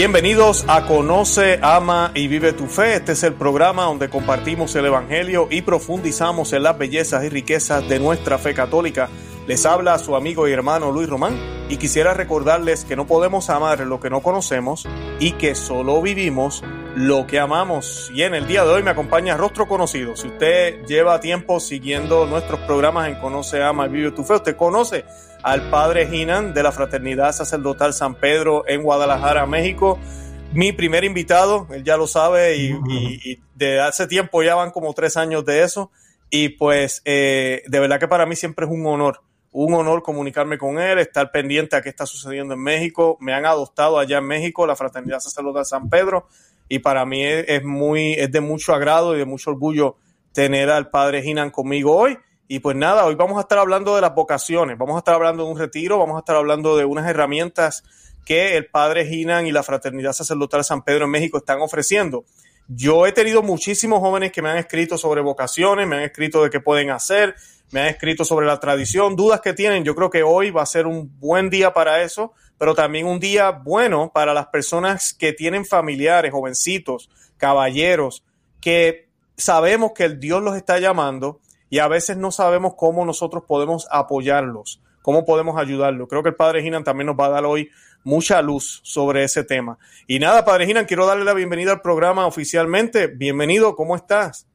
Bienvenidos a Conoce, Ama y Vive tu Fe. Este es el programa donde compartimos el Evangelio y profundizamos en las bellezas y riquezas de nuestra fe católica. Les habla su amigo y hermano Luis Román y quisiera recordarles que no podemos amar lo que no conocemos y que solo vivimos lo que amamos. Y en el día de hoy me acompaña Rostro Conocido. Si usted lleva tiempo siguiendo nuestros programas en Conoce, Ama y Vive tu Fe, usted conoce al padre Ginan de la Fraternidad Sacerdotal San Pedro en Guadalajara, México. Mi primer invitado, él ya lo sabe, y, de hace tiempo ya van como tres años de eso. Y pues eh, de verdad que para mí siempre es un honor, un honor comunicarme con él, estar pendiente a qué está sucediendo en México. Me han adoptado allá en México, la Fraternidad Sacerdotal San Pedro, y para mí es, muy, es de mucho agrado y de mucho orgullo tener al padre Ginan conmigo hoy. Y pues nada, hoy vamos a estar hablando de las vocaciones, vamos a estar hablando de un retiro, vamos a estar hablando de unas herramientas que el Padre Ginan y la Fraternidad Sacerdotal San Pedro en México están ofreciendo. Yo he tenido muchísimos jóvenes que me han escrito sobre vocaciones, me han escrito de qué pueden hacer, me han escrito sobre la tradición, dudas que tienen. Yo creo que hoy va a ser un buen día para eso, pero también un día bueno para las personas que tienen familiares, jovencitos, caballeros, que sabemos que el Dios los está llamando y a veces no sabemos cómo nosotros podemos apoyarlos, cómo podemos ayudarlos. Creo que el Padre Ginan también nos va a dar hoy mucha luz sobre ese tema. Y nada, Padre Ginan, quiero darle la bienvenida al programa oficialmente. Bienvenido, ¿cómo estás?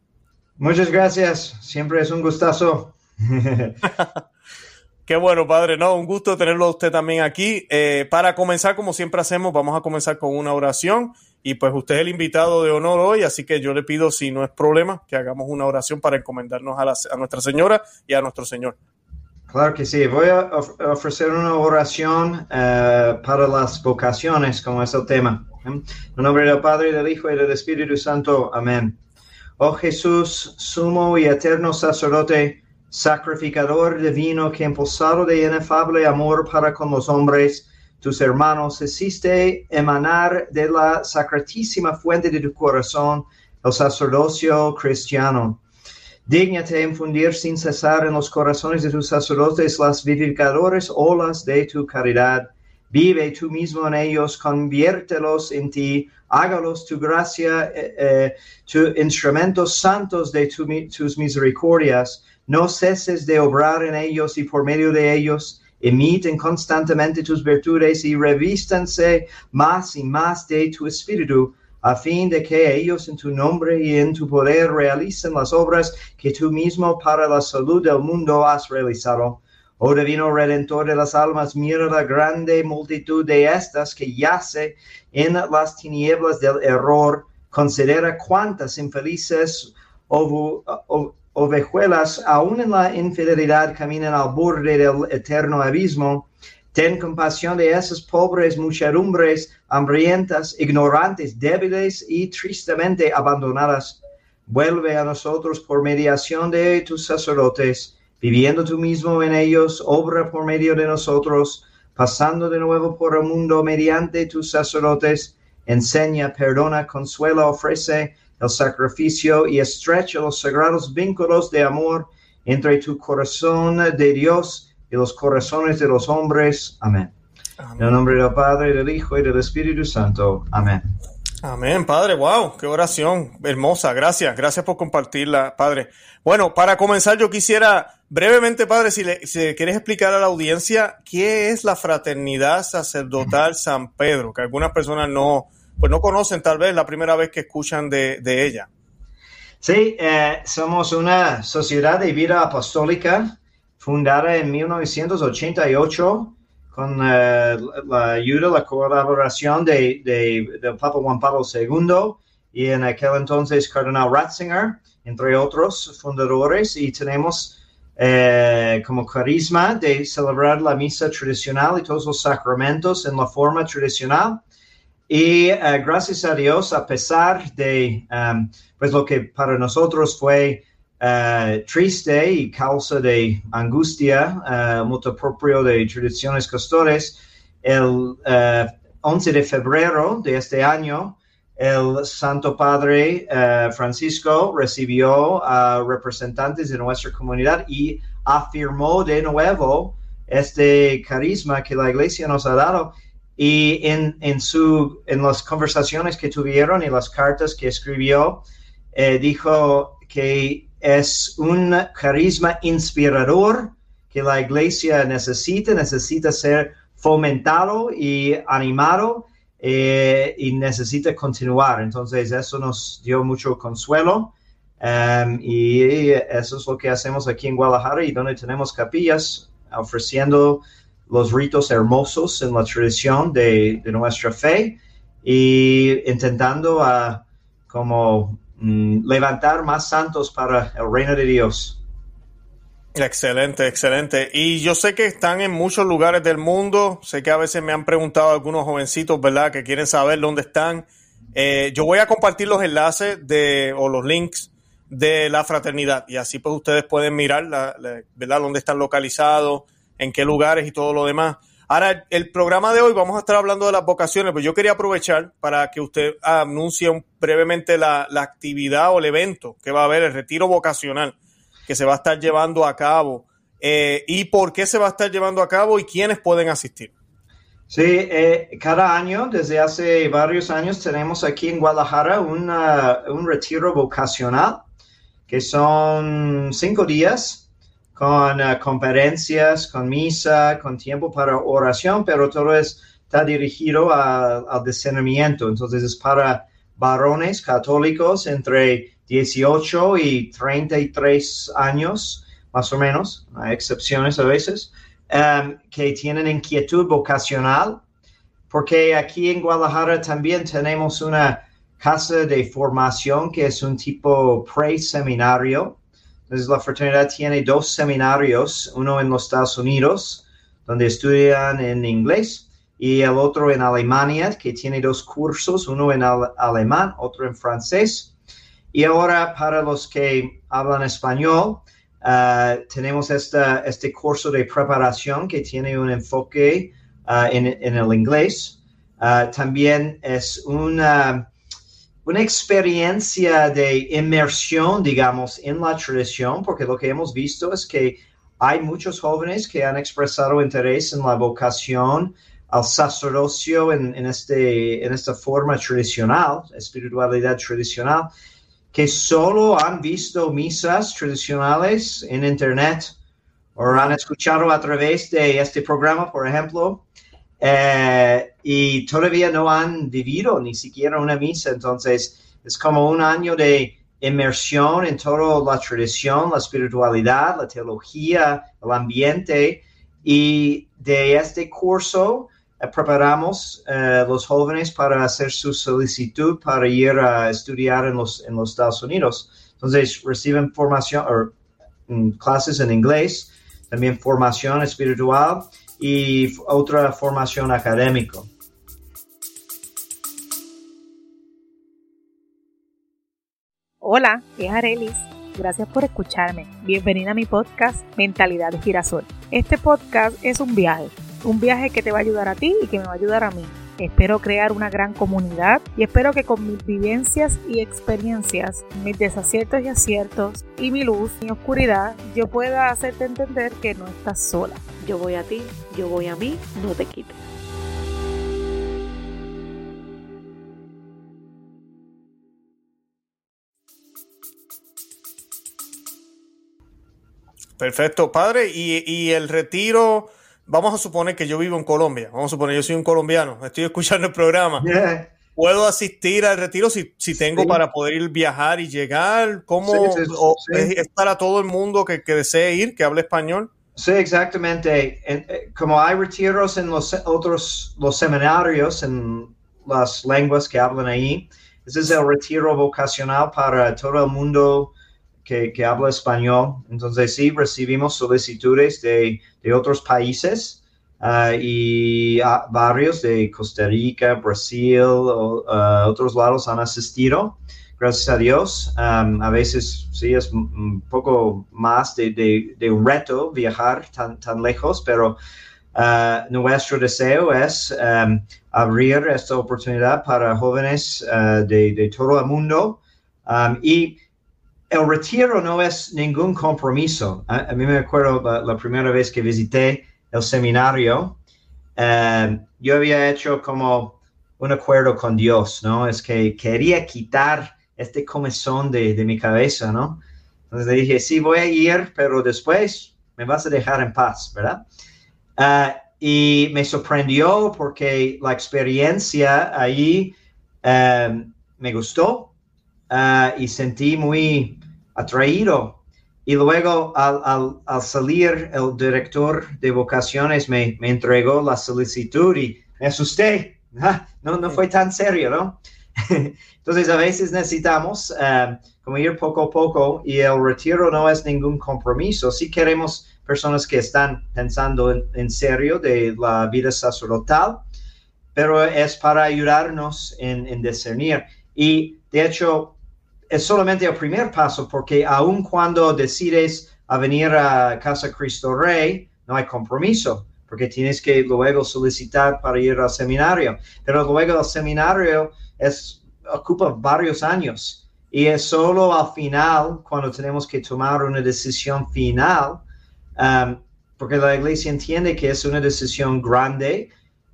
Muchas gracias, siempre es un gustazo. Qué bueno, padre. No, un gusto tenerlo a usted también aquí. Eh, para comenzar, como siempre hacemos, vamos a comenzar con una oración y pues usted es el invitado de honor hoy, así que yo le pido, si no es problema, que hagamos una oración para encomendarnos a, Nuestra Señora y a nuestro Señor. Claro que sí. Voy a ofrecer una oración eh, para las vocaciones, como es el tema. En nombre del Padre, del Hijo y del Espíritu Santo. Amén. Oh Jesús, sumo y eterno sacerdote, sacrificador divino que impulsado de inefable amor para con los hombres, tus hermanos, hiciste emanar de la sacratísima fuente de tu corazón el sacerdocio cristiano. Dígnate infundir sin cesar en los corazones de tus sacerdotes las vivificadoras olas de tu caridad. Vive tú mismo en ellos, conviértelos en ti, hágalos tu gracia, eh, eh tu instrumentos santos de tus misericordias. No ceses de obrar en ellos y por medio de ellos Emiten constantemente tus virtudes y revístanse más y más de tu espíritu, a fin de que ellos en tu nombre y en tu poder realicen las obras que tú mismo para la salud del mundo has realizado. Oh divino redentor de las almas, mira la grande multitud de estas que yace en las tinieblas del error. Considera cuántas infelices ovejuelas, aún en la infidelidad, caminan al borde del eterno abismo. Ten compasión de esas pobres muchedumbres hambrientas, ignorantes, débiles y tristemente abandonadas. Vuelve a nosotros por mediación de tus sacerdotes, viviendo tú mismo en ellos, obra por medio de nosotros, pasando de nuevo por el mundo mediante tus sacerdotes, enseña, perdona, consuela, ofrece, el sacrificio y estrecha los sagrados vínculos de amor entre tu corazón de Dios y los corazones de los hombres. Amén. En el nombre del Padre, del Hijo y del Espíritu Santo. Amén. Amén, Padre. Wow, qué oración hermosa. Gracias, gracias por compartirla, Padre. Bueno, para comenzar, yo quisiera brevemente, Padre, si le, si quieres explicar a la audiencia qué es la fraternidad sacerdotal San Pedro, que algunas personas no, pues no conocen tal vez la primera vez que escuchan de, ella. Sí, eh, somos una sociedad de vida apostólica fundada en 1988 con eh, la ayuda, la colaboración de, del Papa Juan Pablo II y en aquel entonces Cardenal Ratzinger, entre otros fundadores, y tenemos eh, como carisma de celebrar la misa tradicional y todos los sacramentos en la forma tradicional y eh, gracias a Dios, a pesar de um, pues lo que para nosotros fue uh, triste y causa de angustia, uh, mucho propio de tradiciones costores, el 11 de febrero de este año, el Santo Padre Francisco recibió a representantes de nuestra comunidad y afirmó de nuevo este carisma que la Iglesia nos ha dado y en, en, su, en las conversaciones que tuvieron y las cartas que escribió, eh, dijo que es un carisma inspirador que la iglesia necesita, necesita ser fomentado y animado eh, y necesita continuar. Entonces eso nos dio mucho consuelo um, y eso es lo que hacemos aquí en Guadalajara y donde tenemos capillas ofreciendo los ritos hermosos en la tradición de, nuestra fe y intentando uh, como mm, levantar más santos para el reino de Dios. Excelente, excelente. Y yo sé que están en muchos lugares del mundo. Sé que a veces me han preguntado algunos jovencitos, ¿verdad?, que quieren saber dónde están. Eh, yo voy a compartir los enlaces de, o los links de la fraternidad y así pues ustedes pueden mirar, la, ¿verdad?, dónde están localizados, en qué lugares y todo lo demás. Ahora, el programa de hoy vamos a estar hablando de las vocaciones, pero yo quería aprovechar para que usted anuncie brevemente la, la actividad o el evento que va a haber, el retiro vocacional que se va a estar llevando a cabo eh, y por qué se va a estar llevando a cabo y quiénes pueden asistir. Sí, eh, cada año, desde hace varios años, tenemos aquí en Guadalajara un retiro vocacional, que son cinco días con uh, conferencias, con misa, con tiempo para oración, pero todo está dirigido al discernimiento. Entonces es para varones católicos entre 18 y 33 años, más o menos, hay excepciones a veces, um, que tienen inquietud vocacional, porque aquí en Guadalajara también tenemos una casa de formación que es un tipo pre-seminario. Entonces la fraternidad tiene dos seminarios, uno en los Estados Unidos, donde estudian en inglés, y el otro en Alemania, que tiene dos cursos, uno en alemán, otro en francés. Y ahora para los que hablan español, uh, tenemos esta, este curso de preparación que tiene un enfoque uh, en, en, el inglés. Uh, también es una, una experiencia de inmersión, digamos, en la tradición, porque lo que hemos visto es que hay muchos jóvenes que han expresado interés en la vocación al sacerdocio en, en, este, en esta forma tradicional, espiritualidad tradicional, que solo han visto misas tradicionales en Internet o han escuchado a través de este programa, por ejemplo, eh, y todavía no han vivido ni siquiera una misa. Entonces, es como un año de inmersión en toda la tradición, la espiritualidad, la teología, el ambiente. Y de este curso eh, preparamos eh, los jóvenes para hacer su solicitud para ir a estudiar en los, en los Estados Unidos. Entonces reciben formación o mm, clases en inglés, también formación espiritual y otra formación académica. Hola, es Arelis. Gracias por escucharme. Bienvenida a mi podcast Mentalidad de Girasol. Este podcast es un viaje un viaje que te va a ayudar a ti y que me va a ayudar a mí. Espero crear una gran comunidad y espero que con mis vivencias y experiencias, mis desaciertos y aciertos y mi luz y oscuridad, yo pueda hacerte entender que no estás sola. Yo voy a ti, yo voy a mí, no te quites. Perfecto, padre. Y, y el retiro vamos a suponer que yo vivo en Colombia, vamos a suponer yo soy un colombiano, estoy escuchando el programa. ¿Puedo asistir al retiro si, si tengo para poder ir viajar y llegar? ¿Cómo es, para todo el mundo que, que, desee ir, que hable español? Sí, exactamente. Eh, como hay retiros en los otros, los seminarios, en las lenguas que hablan ahí, ese es el retiro vocacional para todo el mundo que, habla español. Entonces sí, recibimos solicitudes de, de otros países uh, y uh, barrios de Costa Rica, Brasil, o, uh, otros lados han asistido. Gracias a Dios. A veces sí es un poco más de, de, reto viajar tan, tan lejos, pero Uh, nuestro deseo es um, abrir esta oportunidad para jóvenes de, de, todo el mundo y el retiro no es ningún compromiso. A, mí me acuerdo la, primera vez que visité el seminario eh, yo había hecho como un acuerdo con Dios, ¿no? Es que quería quitar este comezón de, de mi cabeza, ¿no? Entonces le dije, sí, voy a ir, pero después me vas a dejar en paz, ¿verdad? Uh, y me sorprendió porque la experiencia ahí um, me gustó uh, y sentí muy atraído. Y luego al, al, al, salir, el director de vocaciones me, me entregó la solicitud y me asusté. Ah, no, no fue tan serio, ¿no? Entonces a veces necesitamos um, como ir poco a poco y el retiro no es ningún compromiso. Si queremos personas que están pensando en, en serio de la vida sacerdotal, pero es para ayudarnos en, en, discernir. Y de hecho, es solamente el primer paso, porque aun cuando decides a venir a Casa Cristo Rey, no hay compromiso, porque tienes que luego solicitar para ir al seminario. Pero luego el seminario es, ocupa varios años y es solo al final, cuando tenemos que tomar una decisión final, um, porque la iglesia entiende que es una decisión grande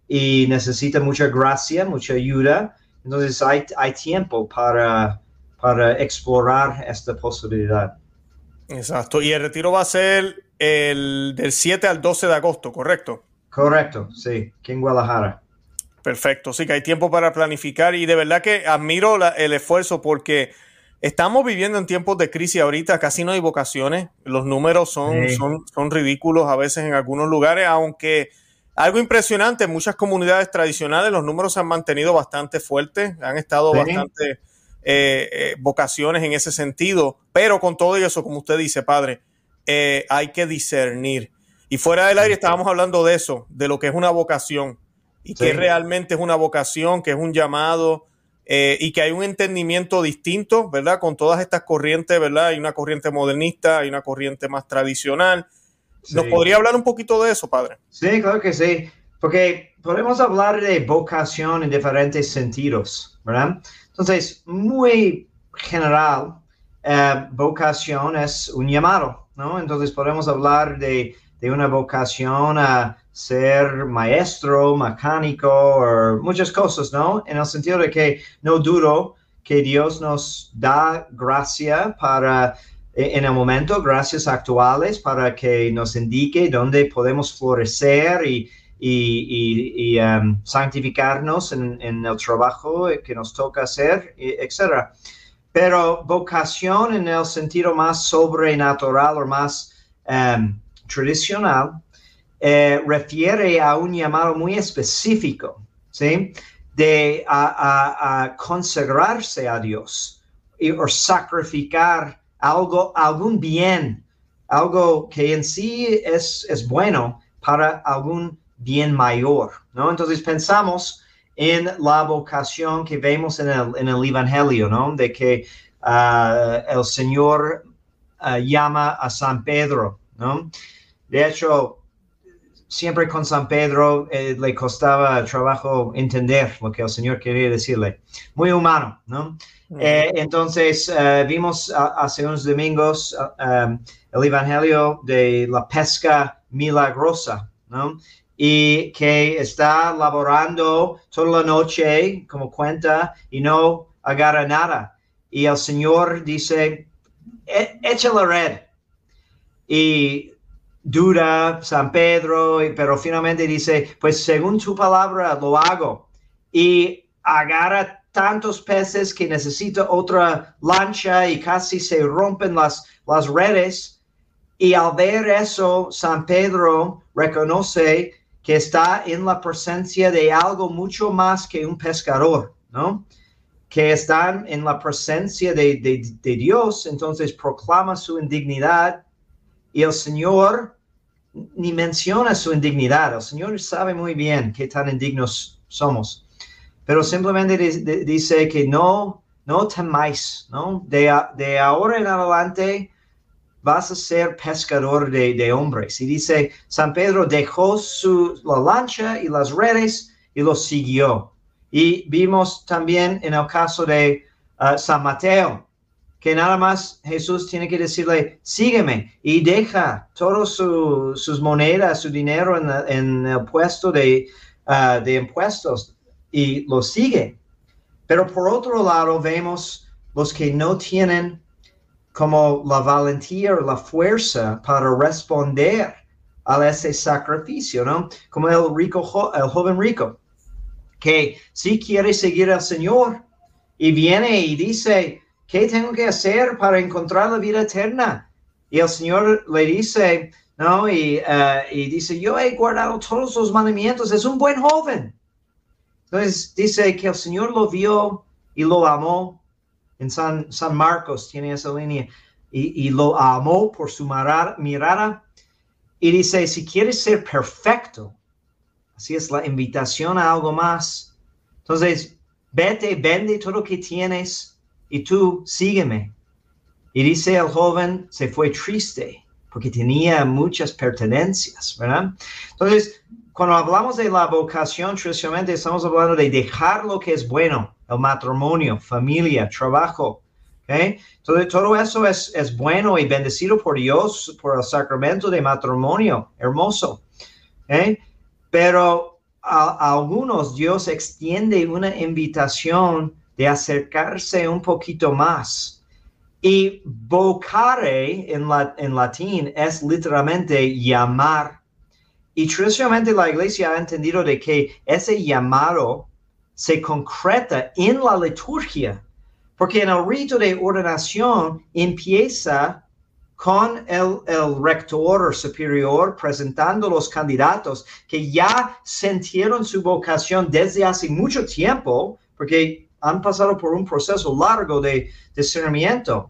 y necesita mucha gracia, mucha ayuda. Entonces hay, hay tiempo para, para explorar esta posibilidad. Exacto. Y el retiro va a ser el del 7 al 12 de agosto, ¿correcto? Correcto, sí, aquí en Guadalajara. Perfecto, sí que hay tiempo para planificar y de verdad que admiro la, el esfuerzo porque Estamos viviendo en tiempos de crisis ahorita, casi no hay vocaciones, los números son, sí. son, son ridículos a veces en algunos lugares, aunque algo impresionante, en muchas comunidades tradicionales los números se han mantenido bastante fuertes, han estado sí. bastante eh, eh, vocaciones en ese sentido, pero con todo eso, como usted dice, padre, eh, hay que discernir. Y fuera del aire estábamos hablando de eso, de lo que es una vocación y sí. que realmente es una vocación, que es un llamado, y que hay un entendimiento distinto, ¿verdad? Con todas estas corrientes, ¿verdad? Hay una corriente modernista, hay una corriente más tradicional. Sí. ¿Nos podría hablar un poquito de eso, padre? Sí, claro que sí, porque podemos hablar de vocación en diferentes sentidos, ¿verdad? Entonces, muy general, eh, vocación es un llamado, ¿no? Entonces podemos hablar de, de una vocación a ser maestro, mecánico o muchas cosas, ¿no? En el sentido de que no dudo que Dios nos da gracia para, eh, en el momento, gracias actuales para que nos indique dónde podemos florecer y, y, um, santificarnos en, el trabajo que nos toca hacer, etc. Pero vocación en el sentido más sobrenatural o más um, tradicional eh, refiere a un llamado muy específico, ¿sí? De a, a, consagrarse a Dios y, o sacrificar algo, algún bien, algo que en sí es bueno para algún bien mayor, ¿no? Entonces pensamos en la vocación que vemos en el, en el Evangelio, ¿no? De que uh, el Señor uh, llama a San Pedro, ¿no? De hecho, siempre con San Pedro eh, le costaba trabajo entender lo que el Señor quería decirle. Muy humano, ¿no? Mm. Eh, entonces, uh, vimos uh, hace unos domingos um, el Evangelio de la pesca milagrosa, ¿no? Y que está laborando toda la noche, como cuenta, y no agarra nada. Y el Señor dice, e-, echa la red. Y dura San Pedro, pero finalmente dice, pues según tu palabra lo hago. Y agarra tantos peces que necesita otra lancha y casi se rompen las, las redes. Y al ver eso, San Pedro reconoce que está en la presencia de algo mucho más que un pescador, ¿no? Que están en la presencia de, de, de Dios, entonces proclama su indignidad y el Señor ni menciona su indignidad. El Señor sabe muy bien qué tan indignos somos, pero simplemente dice que no, no temáis, ¿no? De, de ahora en adelante vas a ser pescador de, de, hombres. Y dice, San Pedro dejó su, la lancha y las redes y lo siguió. Y vimos también en el caso de uh, San Mateo, que nada más Jesús tiene que decirle, sígueme y deja todas sus monedas, su dinero en, el puesto de, ah, de impuestos y lo sigue. Pero por otro lado vemos los que no tienen como la valentía o la fuerza para responder a ese sacrificio, ¿no? Como el rico, el joven rico, que si quiere seguir al Señor y viene y dice, ¿qué tengo que hacer para encontrar la vida eterna? Y el Señor le dice, ¿no? Y, uh, y dice, yo he guardado todos los mandamientos, es un buen joven. Entonces dice que el Señor lo vio y lo amó. En San, San Marcos tiene esa línea. Y, lo amó por su mirada y dice, si quieres ser perfecto, así es la invitación a algo más. Entonces, vete, vende todo lo que tienes y tú sígueme. Y dice el joven, se fue triste porque tenía muchas pertenencias, ¿verdad? Entonces, cuando hablamos de la vocación, tradicionalmente estamos hablando de dejar lo que es bueno, el matrimonio, familia, trabajo, entonces, todo eso es, es, bueno y bendecido por Dios por el sacramento de matrimonio, hermoso. Pero a, algunos Dios extiende una invitación de acercarse un poquito más. Y vocare en, la, en latín es literalmente llamar. Y tradicionalmente la iglesia ha entendido de que ese llamado se concreta en la liturgia porque en el rito de ordenación empieza con el, el rector superior presentando los candidatos que ya sintieron su vocación desde hace mucho tiempo, porque han pasado por un proceso largo de discernimiento,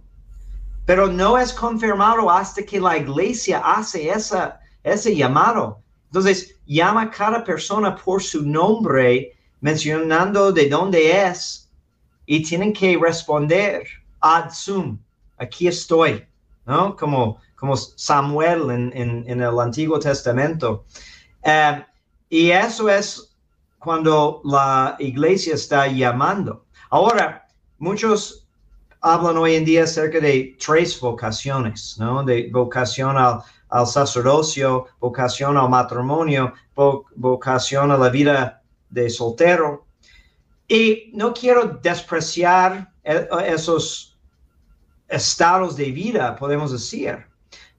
pero no es confirmado hasta que la iglesia hace esa, ese llamado. Entonces, llama a cada persona por su nombre, mencionando de dónde es y tienen que responder ad sum, aquí estoy, ¿no? Como, como Samuel en, el Antiguo Testamento. Eh, y eso es cuando la iglesia está llamando. Ahora, muchos hablan hoy en día acerca de tres vocaciones, ¿no? De vocación al, sacerdocio, vocación al matrimonio, vocación a la vida de soltero y no quiero despreciar e, esos estados de vida, podemos decir.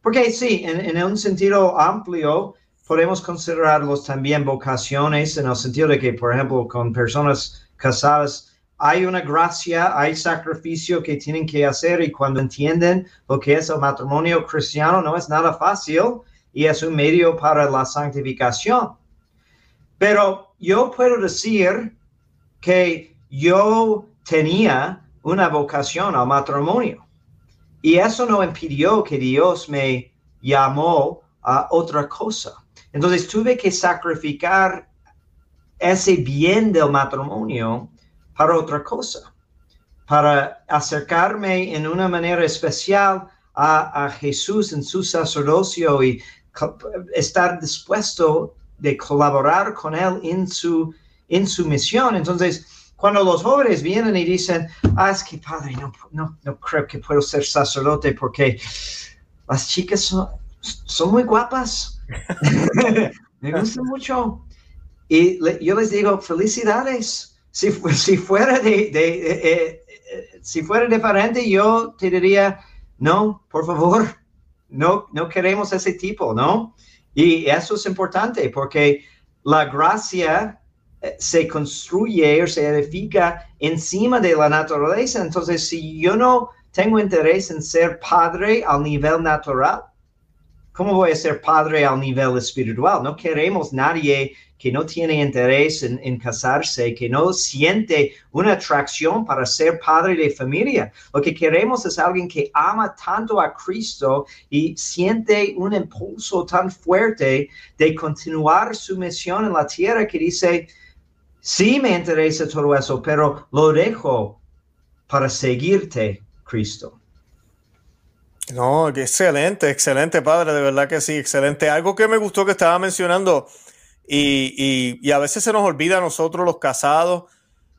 Porque sí, en, un sentido amplio, podemos considerarlos también vocaciones, en el sentido de que, por ejemplo, con personas casadas, hay una gracia, hay sacrificio que tienen que hacer y cuando entienden lo que es el matrimonio cristiano, no es nada fácil y es un medio para la santificación. Pero yo puedo decir que yo tenía una vocación al matrimonio. Y eso no impidió que Dios me llamó a otra cosa. Entonces tuve que sacrificar ese bien del matrimonio para otra cosa, para acercarme en una manera especial a, a Jesús en su sacerdocio y estar dispuesto de colaborar con Él en su en su misión. Entonces, cuando los jóvenes vienen y dicen, ah, es que padre, no, no, no creo que puedo ser sacerdote porque las chicas son, son muy guapas, me gustan mucho. Y yo les digo, felicidades. Si, si fuera de, de eh, eh, si fuera diferente, yo te diría, no, por favor, no, no queremos ese tipo, ¿no? Y eso es importante porque la gracia se construye o se edifica encima de la naturaleza. Entonces, si yo no tengo interés en ser padre al nivel natural, ¿cómo voy a ser padre al nivel espiritual? No queremos nadie que no tiene interés en, casarse, que no siente una atracción para ser padre de familia. Lo que queremos es alguien que ama tanto a Cristo y siente un impulso tan fuerte de continuar su misión en la tierra que dice, Sí me interesa todo eso, pero lo dejo para seguirte, Cristo. No, excelente, excelente, padre, de verdad que sí, excelente. Algo que me gustó que estaba mencionando, y, y, a veces se nos olvida a nosotros los casados,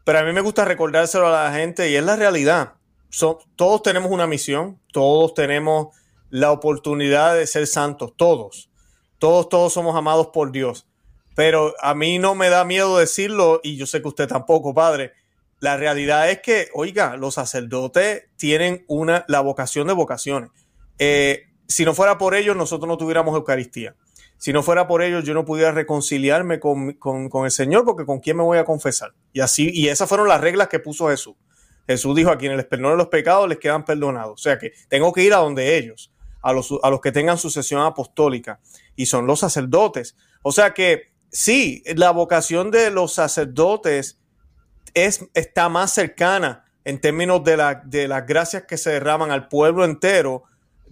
pero a mí me gusta recordárselo a la gente y es la realidad. todos tenemos una misión, todos tenemos la oportunidad de ser santos, todos. Todos, todos somos amados por Dios. Pero a mí no me da miedo decirlo, y yo sé que usted tampoco, padre. La realidad es que, oiga, los sacerdotes tienen una, la vocación de vocaciones. Eh, si no fuera por ellos, nosotros no tuviéramos Eucaristía. Si no fuera por ellos, yo no pudiera reconciliarme con, con, el Señor, porque con quién me voy a confesar. Y así, y esas fueron las reglas que puso Jesús. Jesús dijo a quienes les perdonen los pecados les quedan perdonados. O sea que tengo que ir a donde ellos, a los, a los que tengan sucesión apostólica, y son los sacerdotes. O sea que sí, la vocación de los sacerdotes es, está más cercana en términos de, la, de las gracias que se derraman al pueblo entero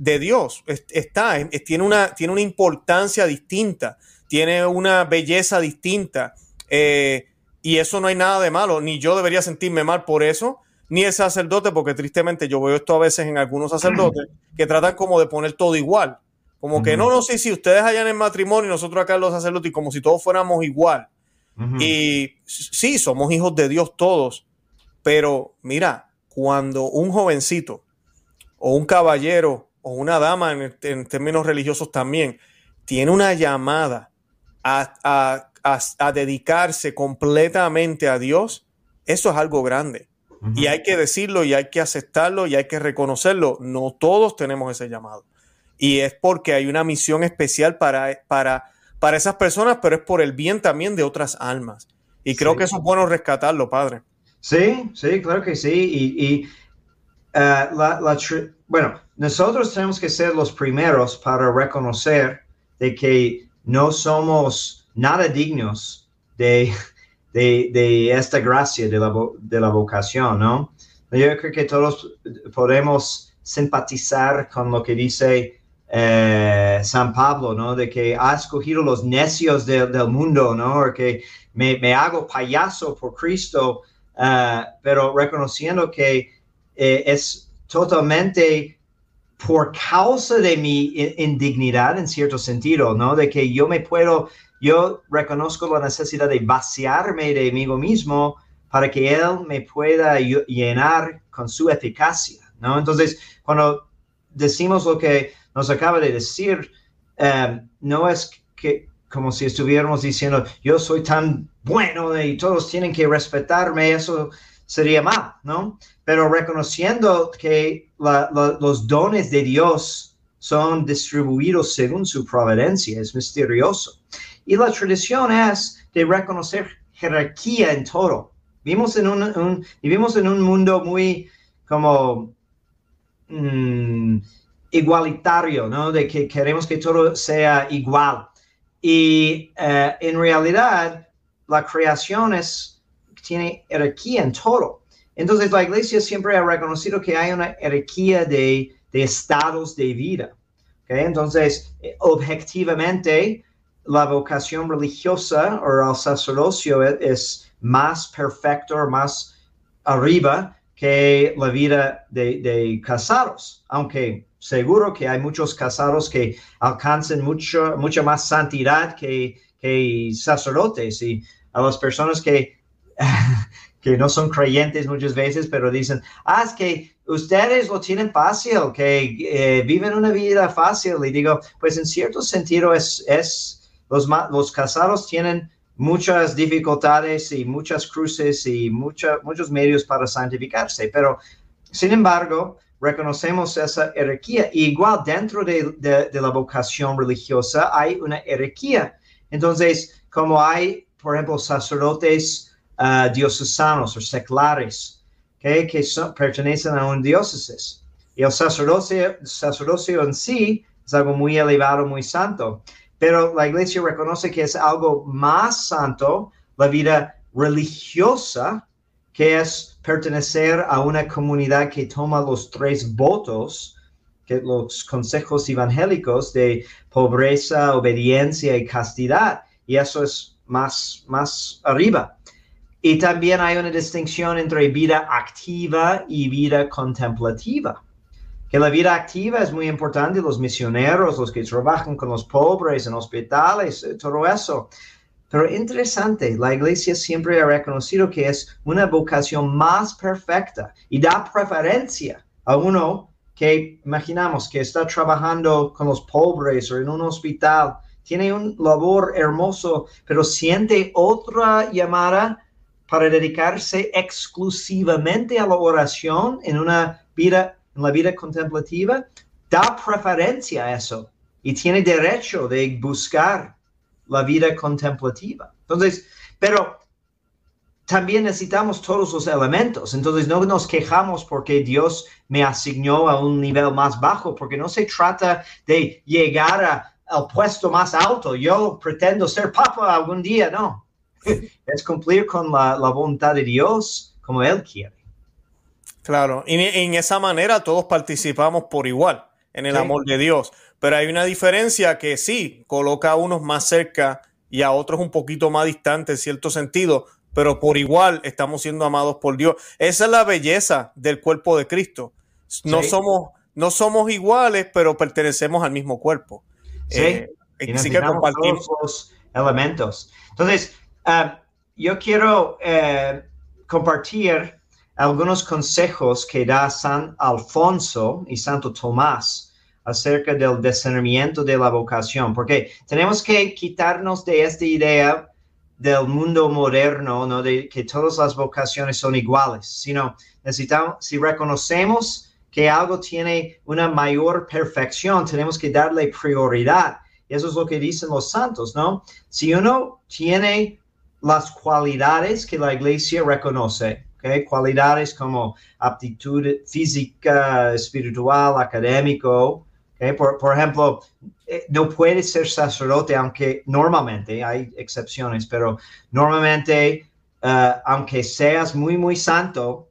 de Dios. Está, tiene, una, tiene una importancia distinta, tiene una belleza distinta. Eh, y eso no hay nada de malo, ni yo debería sentirme mal por eso, ni el sacerdote, porque tristemente yo veo esto a veces en algunos sacerdotes que tratan como de poner todo igual. Como que no, no, sí, sí, ustedes allá en el matrimonio y nosotros acá los sacerdotes, como si todos fuéramos igual. Y sí, somos hijos de Dios todos, pero mira, cuando un jovencito o un caballero o una dama en, términos religiosos también tiene una llamada a, dedicarse completamente a Dios, eso es algo grande. Y hay que decirlo y hay que aceptarlo y hay que reconocerlo. No todos tenemos ese llamado. Y es porque hay una misión especial para, para para esas personas, pero es por el bien también de otras almas. Y creo que eso es bueno rescatarlo, padre. Sí, sí, claro que sí. Y, eh, bueno, nosotros tenemos que ser los primeros para reconocer de que no somos nada dignos de, de, esta gracia de la, de la vocación, ¿no? Yo creo que todos podemos simpatizar con lo que dice eh, San Pablo, ¿no? De que ha escogido los necios del mundo, ¿no? O que me, hago payaso por Cristo, eh, pero reconociendo que eh, es totalmente por causa de mi indignidad en cierto sentido, ¿no? De que yo me puedo, yo reconozco la necesidad de vaciarme de mí mismo para que Él me pueda llenar con su eficacia, ¿no? Entonces, cuando decimos lo que nos acaba de decir, eh, no es que como si estuviéramos diciendo, yo soy tan bueno y todos tienen que respetarme, eso sería mal, ¿no? Pero reconociendo que los dones de Dios son distribuidos según su providencia, es misterioso. Y la tradición es de reconocer jerarquía en todo. Vivimos en un, vivimos en un mundo muy como... Mm, igualitario, ¿no? De que queremos que todo sea igual. Y eh, en realidad, la creación es, tiene jerarquía en todo. Entonces, la iglesia siempre ha reconocido que hay una jerarquía de, de estados de vida. Entonces, objetivamente, la vocación religiosa o el sacerdocio es, más perfecto, más arriba que la vida de, de casados, aunque seguro que hay muchos casados que alcanzan mucho, mucha más santidad que, que sacerdotes y a las personas que, que no son creyentes muchas veces, pero dicen, ah, es que ustedes lo tienen fácil, que eh, viven una vida fácil. Y digo, pues en cierto sentido es, los, los casados tienen muchas dificultades y muchas cruces y muchos medios para santificarse, pero sin embargo, reconocemos esa jerarquía. igual dentro de, la vocación religiosa hay una jerarquía. Entonces, como hay, por ejemplo, sacerdotes uh, diocesanos o seculares que pertenecen a un diócesis. Y el sacerdocio, sacerdocio en sí es algo muy elevado, muy santo. Pero la iglesia reconoce que es algo más santo la vida religiosa, que es pertenecer a una comunidad que toma los tres votos, que los consejos evangélicos de pobreza, obediencia y castidad. Y eso es más, más arriba. Y también hay una distinción entre vida activa y vida contemplativa. Que la vida activa es muy importante, los misioneros, los que trabajan con los pobres en hospitales, eh, todo eso. Pero interesante, la iglesia siempre ha reconocido que es una vocación más perfecta y da preferencia a uno que imaginamos que está trabajando con los pobres o en un hospital, tiene un labor hermoso, pero siente otra llamada para dedicarse exclusivamente a la oración en una vida, en la vida contemplativa, da preferencia a eso y tiene derecho de buscar la vida contemplativa. Entonces, pero también necesitamos todos los elementos. Entonces, no nos quejamos porque Dios me asignó a un nivel más bajo, porque no se trata de llegar al puesto más alto. Yo pretendo ser papa algún día, no. Es cumplir con la, voluntad de Dios como Él quiere. Claro, y en esa manera todos participamos por igual en el amor de Dios. Pero hay una diferencia que sí, coloca a unos más cerca y a otros un poquito más distante en cierto sentido, pero por igual estamos siendo amados por Dios. Esa es la belleza del cuerpo de Cristo. No, somos, no somos iguales, pero pertenecemos al mismo cuerpo. Sí, eh, que compartimos los elementos. Entonces, ah, yo quiero eh, compartir algunos consejos que da San Alfonso y Santo Tomás acerca del discernimiento de la vocación, porque tenemos que quitarnos de esta idea del mundo moderno, ¿no? de que todas las vocaciones son iguales, sino necesitamos, si reconocemos que algo tiene una mayor perfección, tenemos que darle prioridad. Eso es lo que dicen los santos, ¿no? Si uno tiene las cualidades que la iglesia reconoce, ¿okay? cualidades como aptitud física, espiritual, académico, por, ejemplo, eh, no puede ser sacerdote, aunque normalmente hay excepciones, pero normalmente, eh, aunque seas muy, muy santo,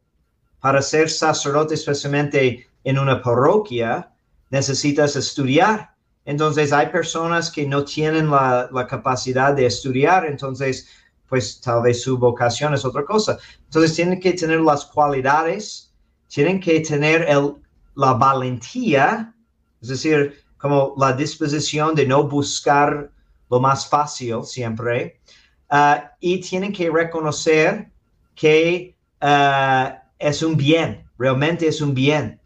para ser sacerdote, especialmente en una parroquia, necesitas estudiar. Entonces hay personas que no tienen la, capacidad de estudiar, entonces pues tal vez su vocación es otra cosa. Entonces tienen que tener las cualidades, tienen que tener el, la valentía es decir, como la disposición de no buscar lo más fácil siempre. Ah, y tienen que reconocer que ah, es un bien, realmente es un bien.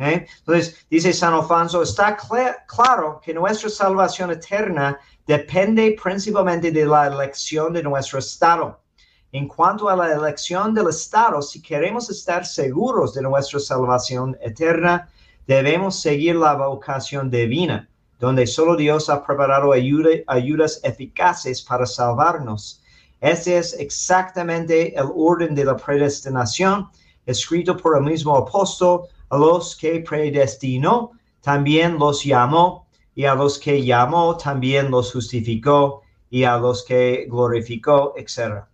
¿Eh? Entonces, dice San Alfonso, está claro que nuestra salvación eterna depende principalmente de la elección de nuestro Estado. En cuanto a la elección del Estado, si queremos estar seguros de nuestra salvación eterna, debemos seguir la vocación divina, donde solo Dios ha preparado ayudas eficaces para salvarnos. Este es exactamente el orden de la predestinación, escrito por el mismo apóstol, a los que predestinó, también los llamó, y a los que llamó, también los justificó, y a los que glorificó, etc.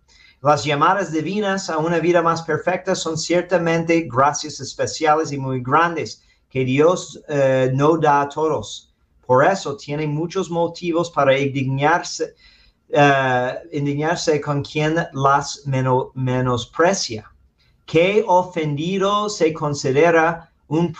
Las llamadas divinas a una vida más perfecta son ciertamente gracias especiales y muy grandes que Dios eh, no da a todos. Por eso tiene muchos motivos para indignarse, uh, indignarse con quien las menosprecia. ¿Qué ofendido se considera un,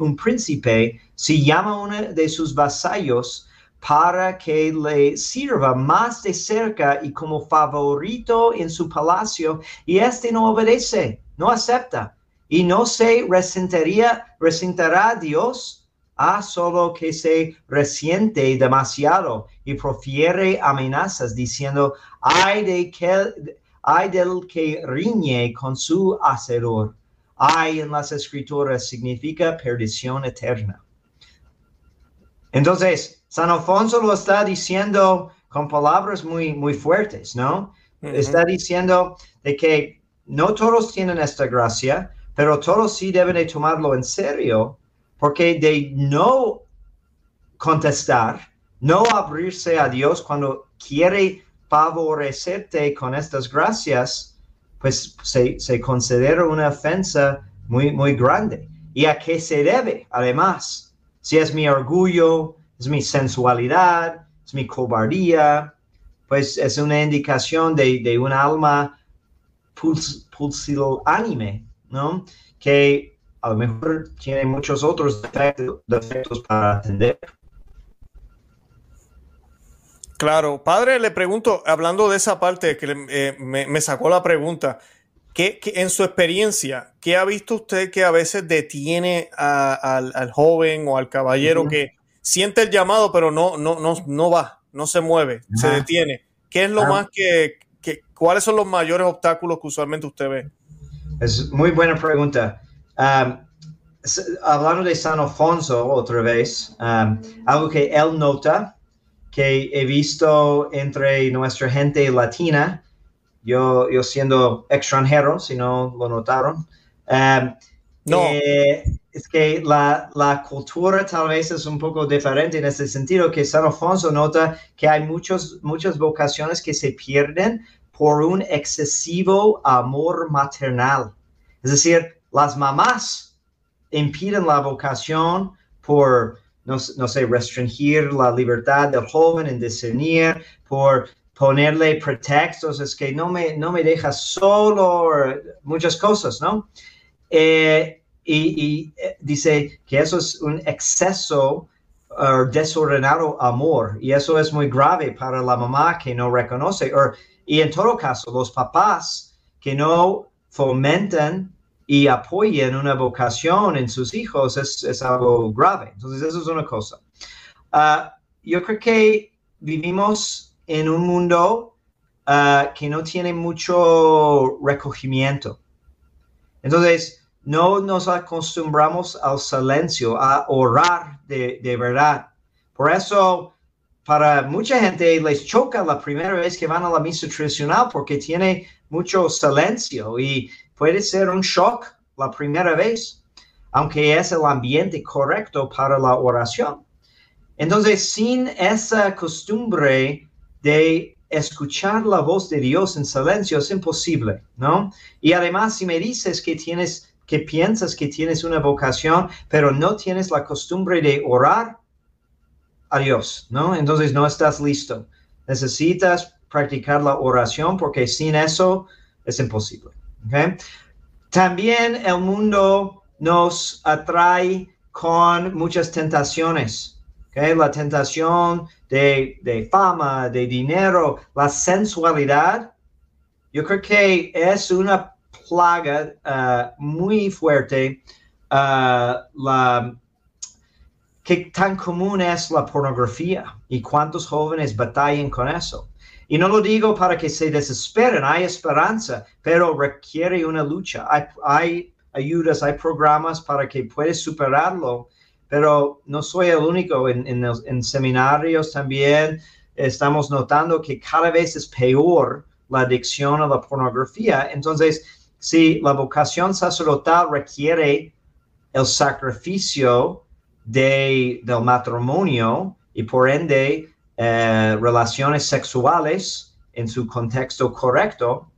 un príncipe si llama a uno de sus vasallos para que le sirva más de cerca y como favorito en su palacio y éste no obedece, no acepta? y no se resentaría, resentará Dios a solo que se resiente demasiado y profiere amenazas diciendo, ay, de que, ay del que riñe con su hacedor. Ay en las escrituras significa perdición eterna. Entonces, San Alfonso lo está diciendo con palabras muy, muy fuertes, ¿no? Está diciendo de que no todos tienen esta gracia, pero todos sí deben de tomarlo en serio, porque de no contestar, no abrirse a Dios cuando quiere favorecerte con estas gracias, pues se, se considera una ofensa muy, muy grande. ¿Y a qué se debe? Además, si es mi orgullo, es mi sensualidad, es mi cobardía, pues es una indicación de, de un alma anime. ¿no? Que a lo mejor tiene muchos otros defectos, para atender. Claro, padre, le pregunto, hablando de esa parte que eh, me, sacó la pregunta, ¿qué, en su experiencia, ¿qué ha visto usted que a veces detiene al, joven o al caballero que siente el llamado pero no, no, no, no va, no se mueve, se detiene? ¿Qué es lo más que, cuáles son los mayores obstáculos que usualmente usted ve? Es muy buena pregunta. Um, hablando de San Alfonso otra vez, um, algo que él nota que he visto entre nuestra gente latina, yo, yo siendo extranjero, si no lo notaron, um, no. Eh, es que la, la, cultura tal vez es un poco diferente en ese sentido, que San Alfonso nota que hay muchos, muchas vocaciones que se pierden por un excesivo amor maternal. Es decir, las mamás impiden la vocación por no, sé, restringir la libertad del joven en discernir, por ponerle pretextos, es que no me, no me dejas solo, muchas cosas, ¿no? Eh, y, eh, dice que eso es un exceso uh, desordenado amor y eso es muy grave para la mamá que no reconoce, y en todo caso, los papás que no fomentan y apoyen una vocación en sus hijos es, algo grave. Entonces, eso es una cosa. Ah, yo creo que vivimos en un mundo ah, que no tiene mucho recogimiento. Entonces, no nos acostumbramos al silencio, a orar de, de verdad. Por eso, para mucha gente les choca la primera vez que van a la misa tradicional porque tiene mucho silencio y puede ser un shock la primera vez, aunque es el ambiente correcto para la oración. Entonces, sin esa costumbre de escuchar la voz de Dios en silencio es imposible, ¿no? Y además, si me dices que tienes, que piensas que tienes una vocación, pero no tienes la costumbre de orar, adiós, ¿no? Entonces no estás listo. Necesitas practicar la oración porque sin eso es imposible. También el mundo nos atrae con muchas tentaciones. La tentación de, fama, de dinero, la sensualidad. Yo creo que es una plaga uh, muy fuerte. Uh, la, que tan común es la pornografía y cuántos jóvenes batallan con eso. Y no lo digo para que se desesperen, hay esperanza, pero requiere una lucha. Hay, ayudas, hay programas para que puedas superarlo, pero no soy el único. En, en, seminarios también estamos notando que cada vez es peor la adicción a la pornografía. Entonces, si la vocación sacerdotal requiere el sacrificio de, del matrimonio y por ende eh, relaciones sexuales en su contexto correcto,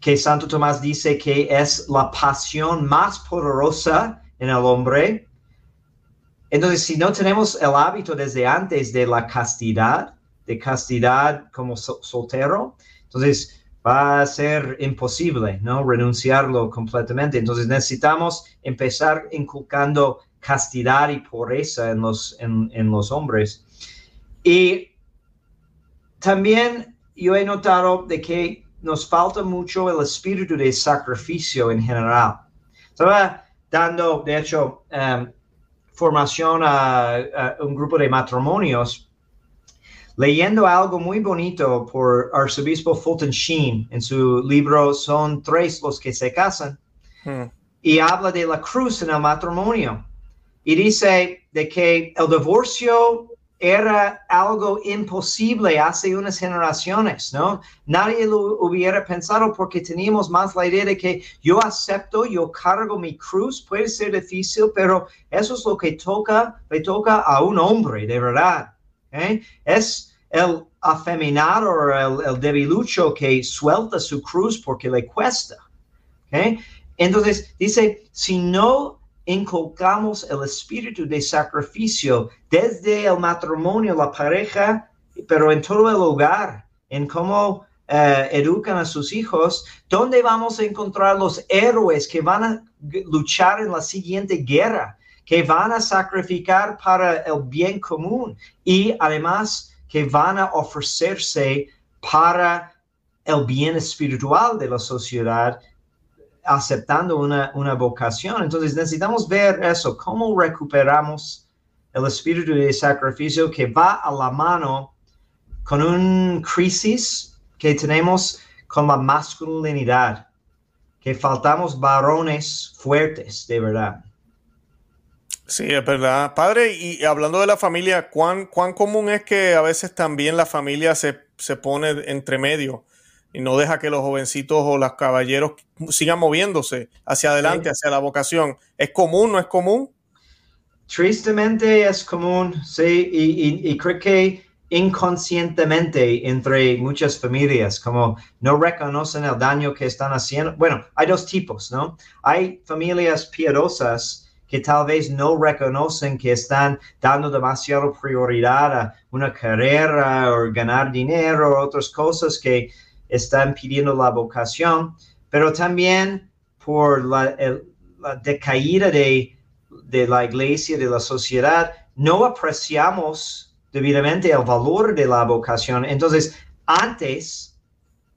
que Santo Tomás dice que es la pasión más poderosa en el hombre. Entonces, si no tenemos el hábito desde antes de la castidad, de castidad como soltero, entonces va a ser imposible, ¿no? Renunciarlo completamente. Entonces necesitamos empezar inculcando castidad y pureza en los, en los hombres. Y también yo he notado de que nos falta mucho el espíritu de sacrificio en general. Estaba dando, de hecho, em, formación a, un grupo de matrimonios, leyendo algo muy bonito por arzobispo Fulton Sheen en su libro Son tres los que se casan, hmm. y habla de la cruz en el matrimonio. Y dice de que el divorcio era algo imposible hace unas generaciones, ¿no? Nadie lo hubiera pensado porque teníamos más la idea de que yo acepto, yo cargo mi cruz, puede ser difícil, pero eso es lo que toca, le toca a un hombre, de verdad. ¿eh? Es el afeminado el, el, debilucho que suelta su cruz porque le cuesta. ¿eh? Entonces dice, si no inculcamos el espíritu de sacrificio desde el matrimonio, la pareja, pero en todo el hogar, en cómo eh, educan a sus hijos, ¿dónde vamos a encontrar los héroes que van a luchar en la siguiente guerra, que van a sacrificar para el bien común y además que van a ofrecerse para el bien espiritual de la sociedad, aceptando una, una vocación. Entonces necesitamos ver eso, cómo recuperamos el espíritu de sacrificio que va a la mano con un crisis que tenemos con la masculinidad, que faltamos varones fuertes, de verdad. Sí, es verdad. Padre, y hablando de la familia, ¿cuán, cuán común es que a veces también la familia se, se pone entre medio y no deja que los jovencitos o los caballeros sigan moviéndose hacia adelante, hacia la vocación? ¿Es común, no es común? Tristemente es común, sí, y, y, creo que inconscientemente entre muchas familias, como no reconocen el daño que están haciendo. Bueno, hay dos tipos, ¿no? Hay familias piadosas que tal vez no reconocen que están dando demasiada prioridad a una carrera o ganar dinero o otras cosas que están pidiendo la vocación, pero también por la, la decaída de, de la iglesia, de la sociedad, no apreciamos debidamente el valor de la vocación. Entonces, antes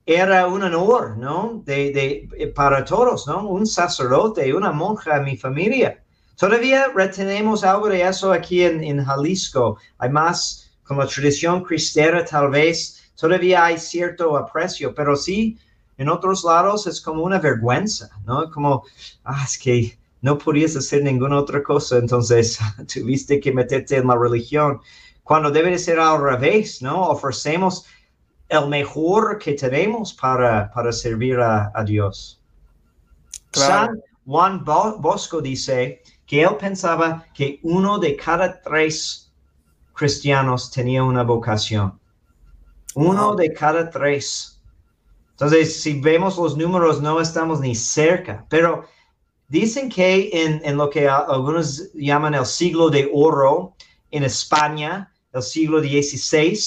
era un honor, ¿no? De, de, para todos, ¿no? Un sacerdote, una monja mi familia. Todavía retenemos algo de eso aquí en, en Jalisco. Hay más como tradición cristera tal vez. Todavía hay cierto aprecio, pero sí, en otros lados es como una vergüenza, ¿no? Como, ah, es que no podías hacer ninguna otra cosa, entonces tuviste que meterte en la religión. Cuando debe de ser al revés, ¿no? Ofrecemos el mejor que tenemos para, para servir a, a Dios. San Juan Bosco dice, que él pensaba que uno de cada tres cristianos tenía una vocación. Uno de cada tres. Entonces, si vemos los números, no estamos ni cerca, pero dicen que en, en lo que algunos llaman el siglo de oro en España, el siglo XVI,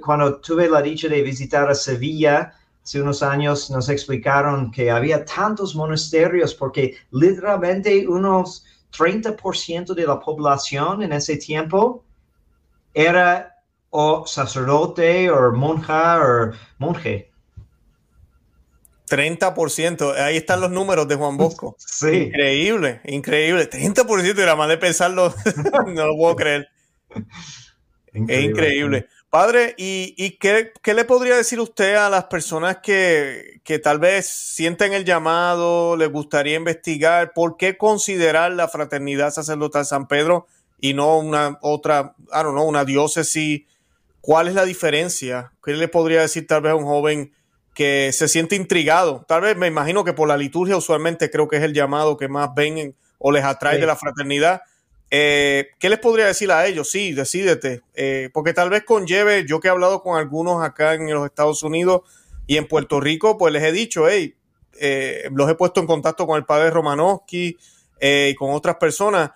cuando tuve la dicha de visitar a Sevilla, hace unos años nos explicaron que había tantos monasterios porque literalmente unos 30% de la población en ese tiempo era o sacerdote o monja o monje. 30%, ahí están los números de Juan Bosco. Sí. Increíble, increíble. 30% era más de pensarlo, no lo puedo creer. Es increíble. Padre, ¿y, qué, le podría decir usted a las personas que, tal vez sienten el llamado, les gustaría investigar, por qué considerar la fraternidad sacerdotal San Pedro y no una otra, I don't know, una diócesis? ¿Cuál es la diferencia? ¿Qué le podría decir tal vez a un joven que se siente intrigado? Tal vez me imagino que por la liturgia usualmente creo que es el llamado que más ven o les atrae de la fraternidad eh, ¿Qué les podría decir a ellos? Sí, decídete, eh, porque tal vez conlleve, yo que he hablado con algunos acá en los Estados Unidos y en Puerto Rico, pues les he dicho, hey, eh, los he puesto en contacto con el padre Romanowski y con otras personas,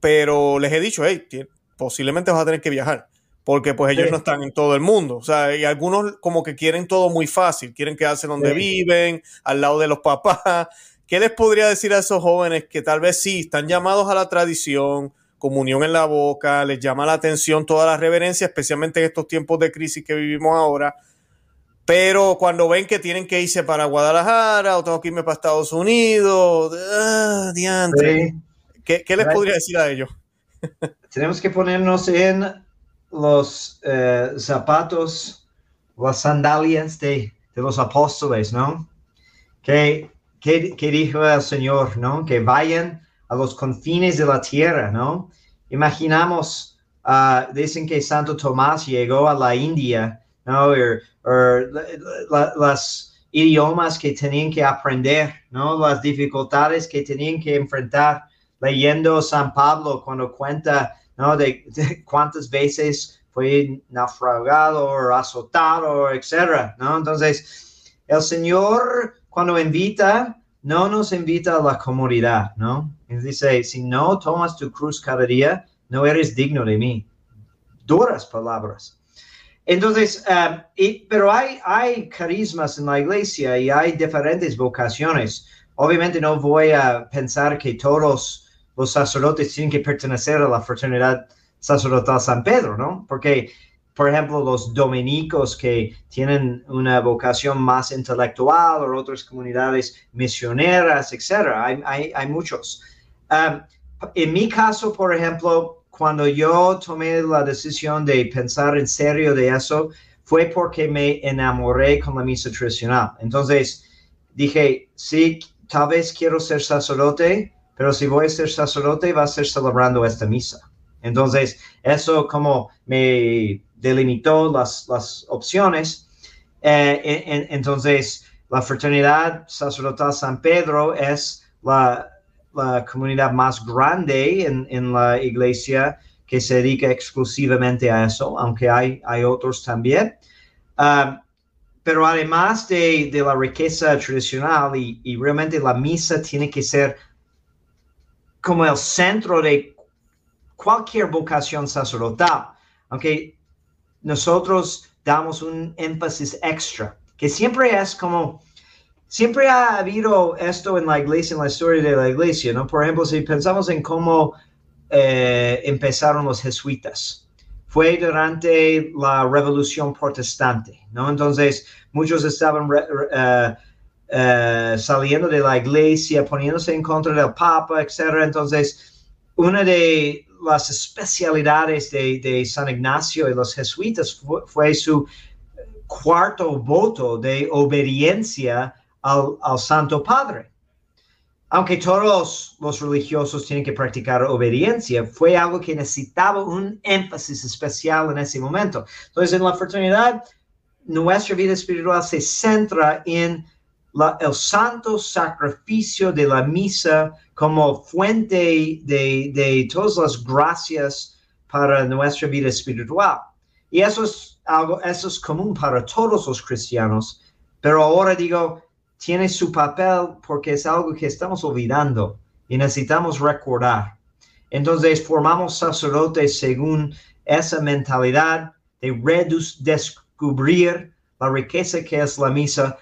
pero les he dicho, hey, posiblemente vas a tener que viajar, porque pues ellos no están en todo el mundo, o sea, y algunos como que quieren todo muy fácil, quieren quedarse donde viven, al lado de los papás, ¿Qué les podría decir a esos jóvenes que tal vez sí están llamados a la tradición, comunión en la boca, les llama la atención toda la reverencia, especialmente en estos tiempos de crisis que vivimos ahora? Pero cuando ven que tienen que irse para Guadalajara o tengo que irme para Estados Unidos, ah, ¿Qué, les podría decir a ellos? Tenemos que ponernos en los eh, zapatos, las sandalias de, los apóstoles, ¿no? Que ¿Qué, dijo el Señor, no? Que vayan a los confines de la tierra, ¿no? Imaginamos, uh, dicen que Santo Tomás llegó a la India, ¿no? las idiomas que tenían que aprender, ¿no? Las dificultades que tenían que enfrentar, leyendo San Pablo cuando cuenta, ¿no? De, cuántas veces fue naufragado o azotado, etcétera, ¿no? Entonces, el Señor cuando invita, no nos invita a la comodidad, ¿no? dice, si no tomas tu cruz cada día, no eres digno de mí. Duras palabras. Entonces, um, pero hay, hay carismas en la iglesia y hay diferentes vocaciones. Obviamente no voy a pensar que todos los sacerdotes tienen que pertenecer a la fraternidad sacerdotal San Pedro, ¿no? Porque, por ejemplo, los dominicos que tienen una vocación más intelectual o otras comunidades misioneras, etcétera, hay, muchos. Um, en mi caso, por ejemplo, cuando yo tomé la decisión de pensar en serio de eso, fue porque me enamoré con la misa tradicional. Entonces, dije, sí, tal vez quiero ser sacerdote, pero si voy a ser sacerdote va a ser celebrando esta misa. Entonces, eso como me delimitó las, las opciones. Eh, entonces, la fraternidad sacerdotal San Pedro es la, la comunidad más grande en, en, la iglesia que se dedica exclusivamente a eso, aunque hay, hay otros también. Ah, pero además de, de, la riqueza tradicional y, y realmente la misa tiene que ser como el centro de cualquier vocación sacerdotal, aunque nosotros damos un énfasis extra, que siempre es como, siempre ha habido esto en la iglesia, en la historia de la iglesia, ¿no? Por ejemplo, si pensamos en cómo eh, empezaron los jesuitas, fue durante la revolución protestante, ¿no? Entonces, muchos estaban... Uh, eh, saliendo de la iglesia, poniéndose en contra del Papa, etc. Entonces, una de las especialidades de, San Ignacio y los jesuitas fue, su cuarto voto de obediencia al, Santo Padre. Aunque todos los religiosos tienen que practicar obediencia, fue algo que necesitaba un énfasis especial en ese momento. Entonces, en la fraternidad, nuestra vida espiritual se centra en el santo sacrificio de la misa como fuente de, todas las gracias para nuestra vida espiritual. Y eso es algo, eso es común para todos los cristianos, pero ahora digo, tiene su papel porque es algo que estamos olvidando y necesitamos recordar. Entonces formamos sacerdotes según esa mentalidad de redescubrir la riqueza que es la misa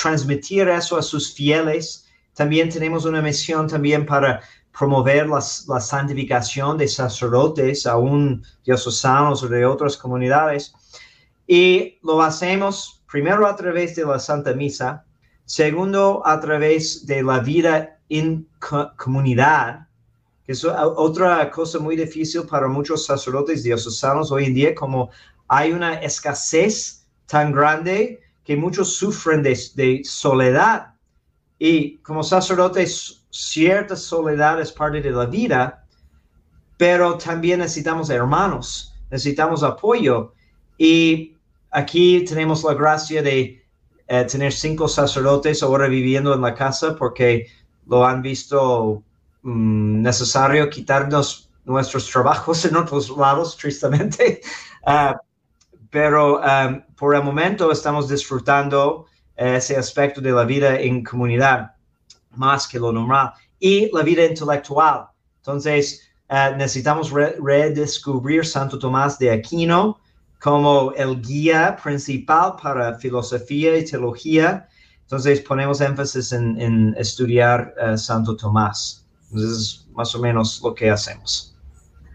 transmitir eso a sus fieles. También tenemos una misión también para promover la santificación de sacerdotes, aún diocesanos o de otras comunidades. Y lo hacemos primero a través de la Santa Misa, segundo a través de la vida en comunidad, que es otra cosa muy difícil para muchos sacerdotes diocesanos hoy en día, como hay una escasez tan grande que muchos sufren de, soledad. Y como sacerdotes, cierta soledad es parte de la vida, pero también necesitamos hermanos, necesitamos apoyo. Y aquí tenemos la gracia de eh, tener cinco sacerdotes ahora viviendo en la casa porque lo han visto mm, necesario quitarnos nuestros trabajos en otros lados, tristemente. Ah, pero um, por el momento estamos disfrutando ese aspecto de la vida en comunidad más que lo normal y la vida intelectual. Entonces, uh, necesitamos redescubrir Santo Tomás de Aquino como el guía principal para filosofía y teología. Entonces, ponemos énfasis en, estudiar uh, Santo Tomás. Entonces, es más o menos lo que hacemos.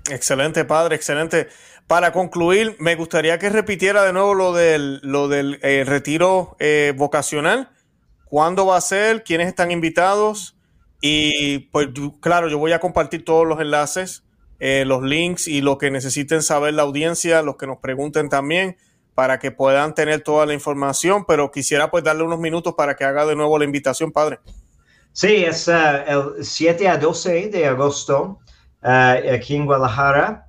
Excelente, padre, excelente. Para concluir, me gustaría que repitiera de nuevo lo del, eh, retiro eh, vocacional. ¿Cuándo va a ser? ¿Quiénes están invitados? Y pues claro, yo voy a compartir todos los enlaces, eh, los links y lo que necesiten saber la audiencia, los que nos pregunten también, para que puedan tener toda la información. Pero quisiera pues darle unos minutos para que haga de nuevo la invitación, padre. Sí, es el 7 a 12 de agosto aquí en Guadalajara.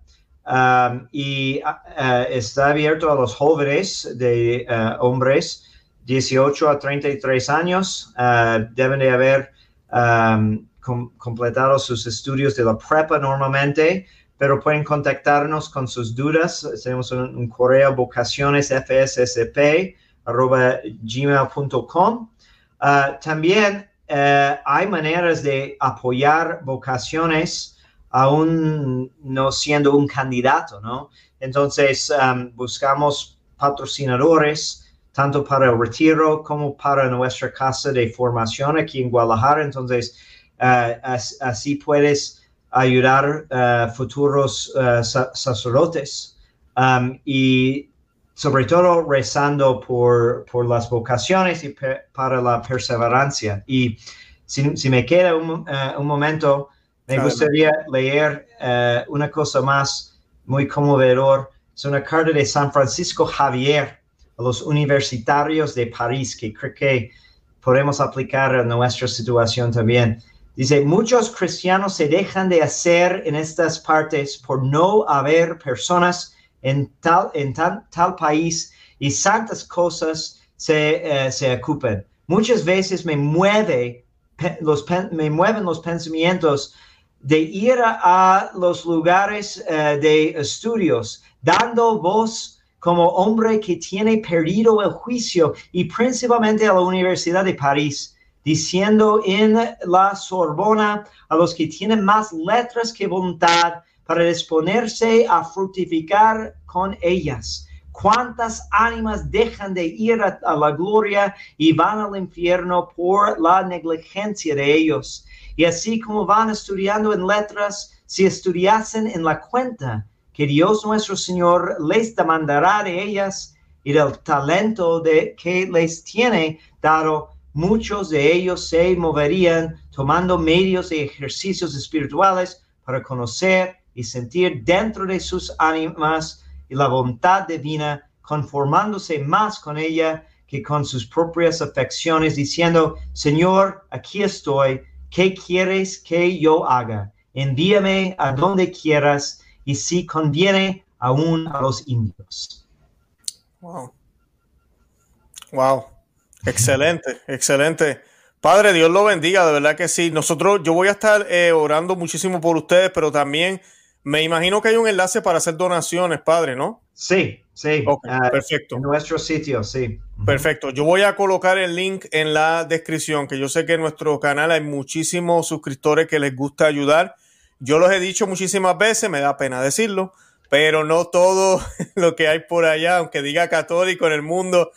Y está abierto a los jóvenes de uh, hombres 18 a 33 años. deben de haber completado sus estudios de la prepa normalmente, pero pueden contactarnos con sus dudas. Tenemos un, correo vocacionesfssp arroba gmail.com. también hay maneras de apoyar vocaciones aún no siendo un candidato, ¿no? Entonces, um, buscamos patrocinadores tanto para el retiro como para nuestra casa de formación aquí en Guadalajara. Entonces, uh, así puedes ayudar a futuros uh, sacerdotes um, y sobre todo rezando por, por las vocaciones y para la perseverancia. Y si, si me queda un, uh, un momento, me gustaría leer uh, una cosa más muy conmovedor. Es una carta de San Francisco Javier a los universitarios de París, que creo que podemos aplicar a nuestra situación también. Dice, muchos cristianos se dejan de hacer en estas partes por no haber personas en tal, en tal, país y santas cosas se, eh, se ocupen. Muchas veces me, mueve, los, me mueven los pensamientos de ir a, los lugares eh, de estudios, dando voz como hombre que tiene perdido el juicio y principalmente a la Universidad de París diciendo en la Sorbona a los que tienen más letras que voluntad para disponerse a fructificar con ellas. ¿Cuántas ánimas dejan de ir a, la gloria y van al infierno por la negligencia de ellos? Y así como van estudiando en letras, si estudiasen en la cuenta que Dios nuestro Señor les demandará de ellas y del talento de que les tiene dado, muchos de ellos se moverían tomando medios y ejercicios espirituales para conocer y sentir dentro de sus ánimas y la voluntad divina, conformándose más con ella que con sus propias afecciones, diciendo, Señor, aquí estoy, ¿qué quieres que yo haga? Envíame a donde quieras y si conviene aún a los indios. Wow. Wow. Excelente, excelente. Padre, Dios lo bendiga, de verdad que sí. Nosotros, yo voy a estar eh, orando muchísimo por ustedes, pero también me imagino que hay un enlace para hacer donaciones, Padre, ¿no? Sí, sí. Ah, perfecto. En nuestro sitio, sí. Perfecto. Yo voy a colocar el link en la descripción, que yo sé que en nuestro canal hay muchísimos suscriptores que les gusta ayudar. Yo los he dicho muchísimas veces, me da pena decirlo, pero no todo lo que hay por allá, aunque diga católico en el mundo,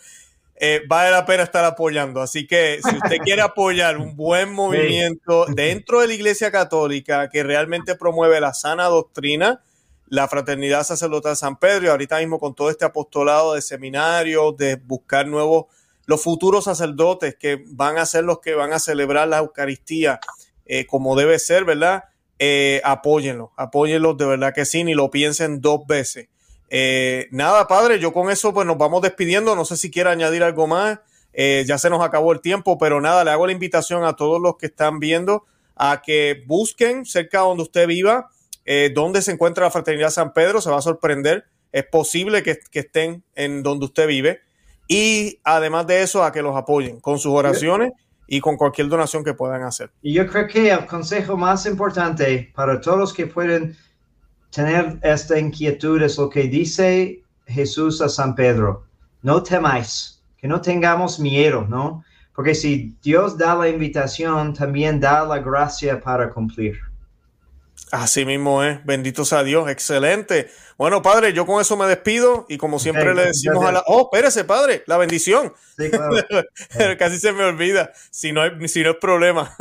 eh, vale la pena estar apoyando. Así que si usted quiere apoyar un buen movimiento dentro de la Iglesia Católica que realmente promueve la sana doctrina, la fraternidad sacerdotal de San Pedro, y ahorita mismo con todo este apostolado de seminarios, de buscar nuevos, los futuros sacerdotes que van a ser los que van a celebrar la Eucaristía eh, como debe ser, ¿verdad? Eh, apóyenlo, apóyenlos de verdad que sí, ni lo piensen dos veces. Eh, nada, padre, yo con eso pues nos vamos despidiendo. No sé si quiere añadir algo más. Eh, ya se nos acabó el tiempo, pero nada, le hago la invitación a todos los que están viendo a que busquen cerca donde usted viva, eh, donde se encuentra la Fraternidad San Pedro. Se va a sorprender. Es posible que, estén en donde usted vive. Y además de eso, a que los apoyen con sus oraciones y con cualquier donación que puedan hacer. Y yo creo que el consejo más importante para todos los que pueden tener esta inquietud es lo que dice Jesús a San Pedro. No temáis, que no tengamos miedo, ¿no? Porque si Dios da la invitación, también da la gracia para cumplir. Así mismo es, bendito sea Dios, excelente. Bueno, padre, yo con eso me despido y como siempre le decimos a la... Oh, espérese, padre, la bendición. Sí, claro. Casi se me olvida, si no, si no es problema.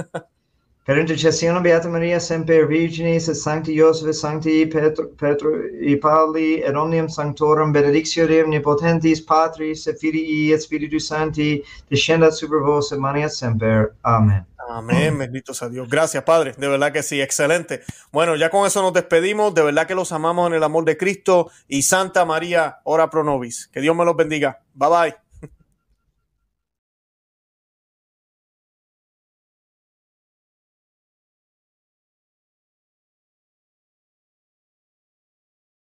Intercessione Beata Maria, Semper Virginis, et Sancti Joseph, Sancti Petro, Petro et Pauli, et omnium sanctorum, benedictio Dei omnipotentis, Patris, et Filii, et Spiritus Sancti, descendat super vos, et maniat semper. Amén. Amén, bendito sea Dios. Gracias, Padre. De verdad que sí, excelente. Bueno, ya con eso nos despedimos. De verdad que los amamos en el amor de Cristo y Santa María, ora pro nobis. Que Dios me los bendiga. Bye bye.